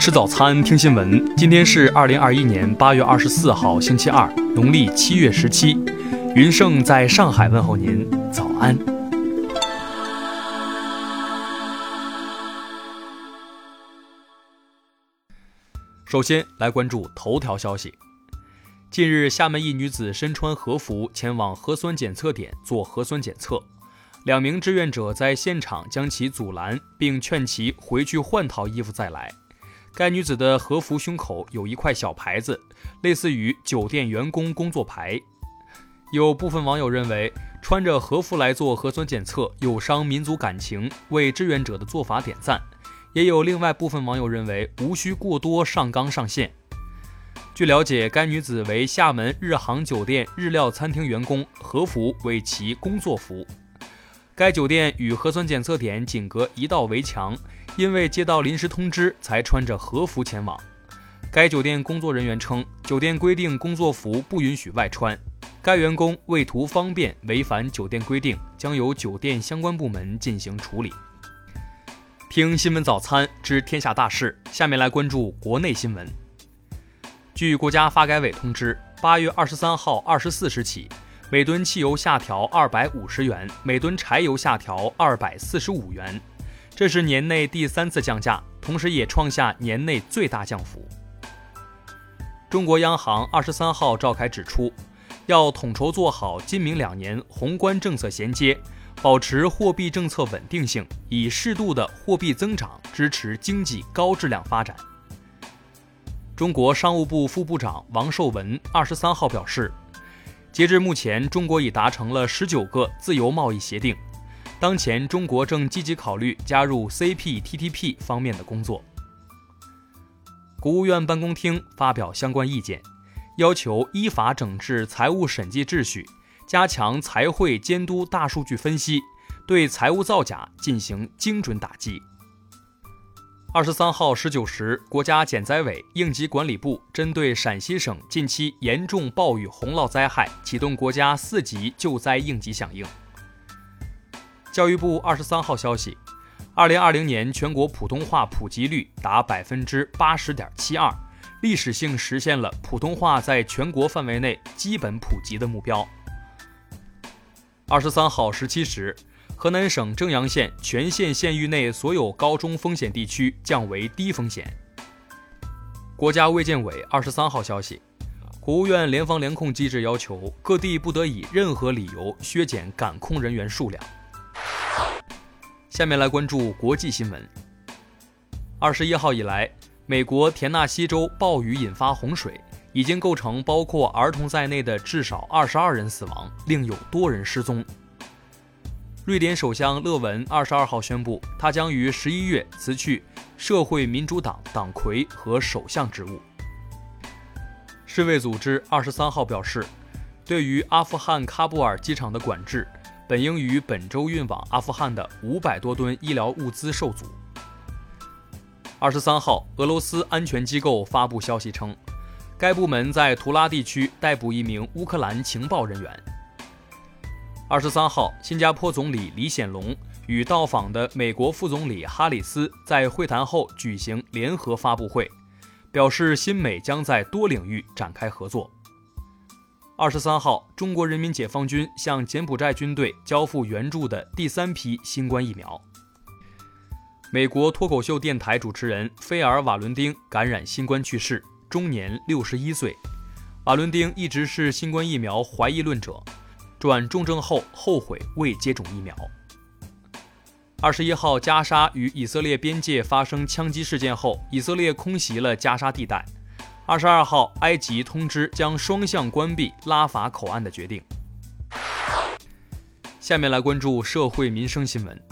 吃早餐，听新闻。今天是二零二一年八月二十四号，星期二，农历七月十七。云盛在上海问候您，早安。首先来关注头条消息。近日，厦门一女子身穿和服前往核酸检测点做核酸检测，两名志愿者在现场将其阻拦，并劝其回去换套衣服再来。该女子的和服胸口有一块小牌子，类似于酒店员工工作牌。有部分网友认为，穿着和服来做核酸检测有伤民族感情，为志愿者的做法点赞。也有另外部分网友认为，无需过多上纲上线。据了解，该女子为厦门日航酒店日料餐厅员工，和服为其工作服。该酒店与核酸检测点仅隔一道围墙。因为接到临时通知，才穿着和服前往。该酒店工作人员称，酒店规定工作服不允许外穿。该员工为图方便违反酒店规定，将由酒店相关部门进行处理。听新闻早餐知天下大事，下面来关注国内新闻。据国家发改委通知，八月二十三号二十四时起，每吨汽油下调二百五十元，每吨柴油下调二百四十五元。这是年内第三次降价，同时也创下年内最大降幅。中国央行二十三号召开指出，要统筹做好今明两年宏观政策衔接，保持货币政策稳定性，以适度的货币增长支持经济高质量发展。中国商务部副部长王受文二十三号表示，截至目前，中国已达成了十九个自由贸易协定。当前，中国正积极考虑加入 CPTPP 方面的工作。国务院办公厅发表相关意见，要求依法整治财务审计秩序，加强财会监督大数据分析，对财务造假进行精准打击。二十三号十九时，国家减灾委、应急管理部针对陕西省近期严重暴雨洪涝灾害，启动国家四级救灾应急响应。教育部二十三号消息，二零二零年全国普通话普及率达百分之八十点七二，历史性实现了普通话在全国范围内基本普及的目标。二十三号十七时，河南省正阳县全县县域内所有高中风险地区降为低风险。国家卫健委二十三号消息，国务院联防联控机制要求各地不得以任何理由削减感控人员数量。下面来关注国际新闻。二十一号以来，美国田纳西州暴雨引发洪水，已经构成包括儿童在内的至少二十二人死亡，另有多人失踪。瑞典首相勒文二十二号宣布，他将于十一月辞去社会民主党党魁和首相职务。世卫组织二十三号表示，对于阿富汗喀布尔机场的管制。本应于本周运往阿富汗的五百多吨医疗物资受阻。二十三号，俄罗斯安全机构发布消息称，该部门在图拉地区逮捕一名乌克兰情报人员。二十三号，新加坡总理李显龙与到访的美国副总理哈里斯在会谈后举行联合发布会，表示新美将在多领域展开合作。二十三号，中国人民解放军向柬埔寨军队交付援助的第三批新冠疫苗。美国脱口秀电台主持人菲尔·瓦伦丁感染新冠去世，终年六十一岁。瓦伦丁一直是新冠疫苗怀疑论者，转重症后后悔未接种疫苗。二十一号，加沙与以色列边界发生枪击事件后，以色列空袭了加沙地带。二十二号，埃及通知将双向关闭拉法口岸的决定。下面来关注社会民生新闻。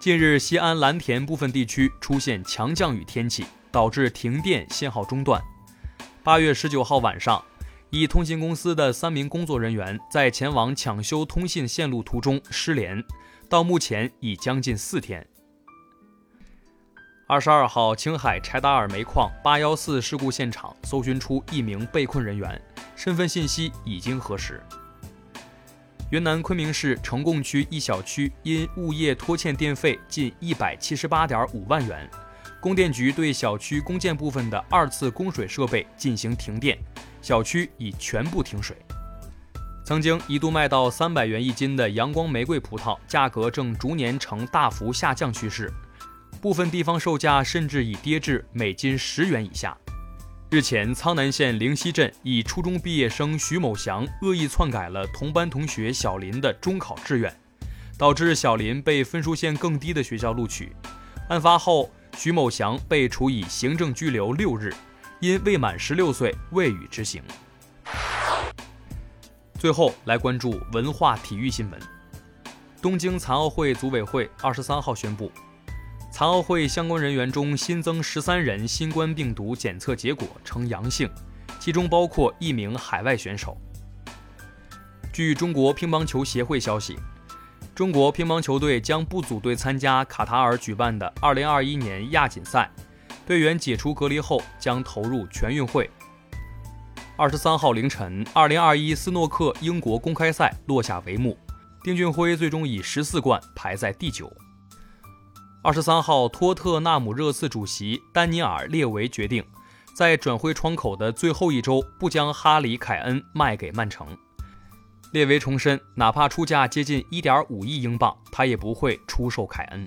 近日，西安蓝田部分地区出现强降雨天气，导致停电、信号中断。八月十九号晚上，一通信公司的三名工作人员在前往抢修通信线路途中失联，到目前已将近四天。二十二号，青海柴达尔煤矿八幺四事故现场搜寻出一名被困人员，身份信息已经核实。云南昆明市呈贡区一小区因物业拖欠电费近一百七十八点五万元，供电局对小区公建部分的二次供水设备进行停电，小区已全部停水。曾经一度卖到三百元一斤的阳光玫瑰葡萄，价格正逐年呈大幅下降趋势，部分地方售价甚至已跌至每斤十元以下。日前，苍南县灵溪镇一初中毕业生徐某祥恶意篡改了同班同学小林的中考志愿，导致小林被分数线更低的学校录取。案发后，徐某祥被处以行政拘留六日，因未满十六岁未予执行。最后来关注文化体育新闻。东京残奥会组委会二十三号宣布，残奥会相关人员中新增十三人新冠病毒检测结果呈阳性，其中包括一名海外选手。据中国乒乓球协会消息，中国乒乓球队将不组队参加卡塔尔举办的二零二一年亚锦赛，队员解除隔离后将投入全运会。二十三号凌晨，二零二一斯诺克英国公开赛落下帷幕，丁俊晖最终以十四冠排在第九。二十三号，托特纳姆热刺主席丹尼尔列维决定，在转会窗口的最后一周不将哈里凯恩卖给曼城。列维重申，哪怕出价接近一点五亿英镑，他也不会出售凯恩。